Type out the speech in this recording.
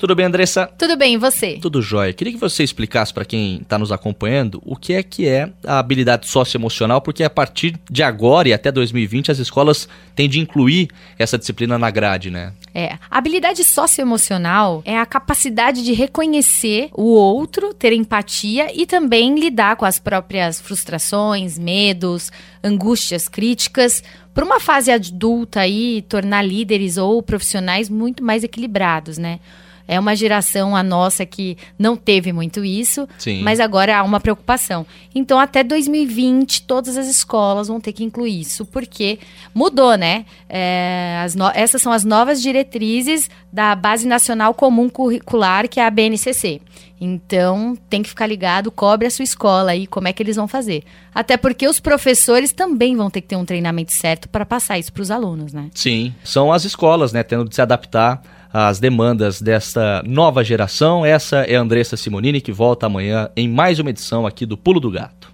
Tudo bem, Andressa? Tudo bem, e você? Tudo jóia. Queria que você explicasse para quem está nos acompanhando o que é que é a habilidade socioemocional, porque a partir de agora e até 2020 as escolas têm de incluir essa disciplina na grade, né? É, a habilidade socioemocional é a capacidade de reconhecer o outro, ter empatia e também lidar com as próprias frustrações, medos, angústias, críticas, para uma fase adulta aí tornar líderes ou profissionais muito mais equilibrados, né? É uma geração, a nossa, que não teve muito isso, Sim. mas agora há uma preocupação. Então, até 2020, todas as escolas vão ter que incluir isso, porque mudou, né? É, no... Essas são as novas diretrizes da Base Nacional Comum Curricular, que é a BNCC. Então, tem que ficar ligado, cobre a sua escola aí, como é que eles vão fazer. Até porque os professores também vão ter que ter um treinamento certo para passar isso para os alunos, né? Sim, são as escolas, né, tendo de se adaptar às demandas desta nova geração. Essa é a Andressa Simonini, que volta amanhã em mais uma edição aqui do Pulo do Gato.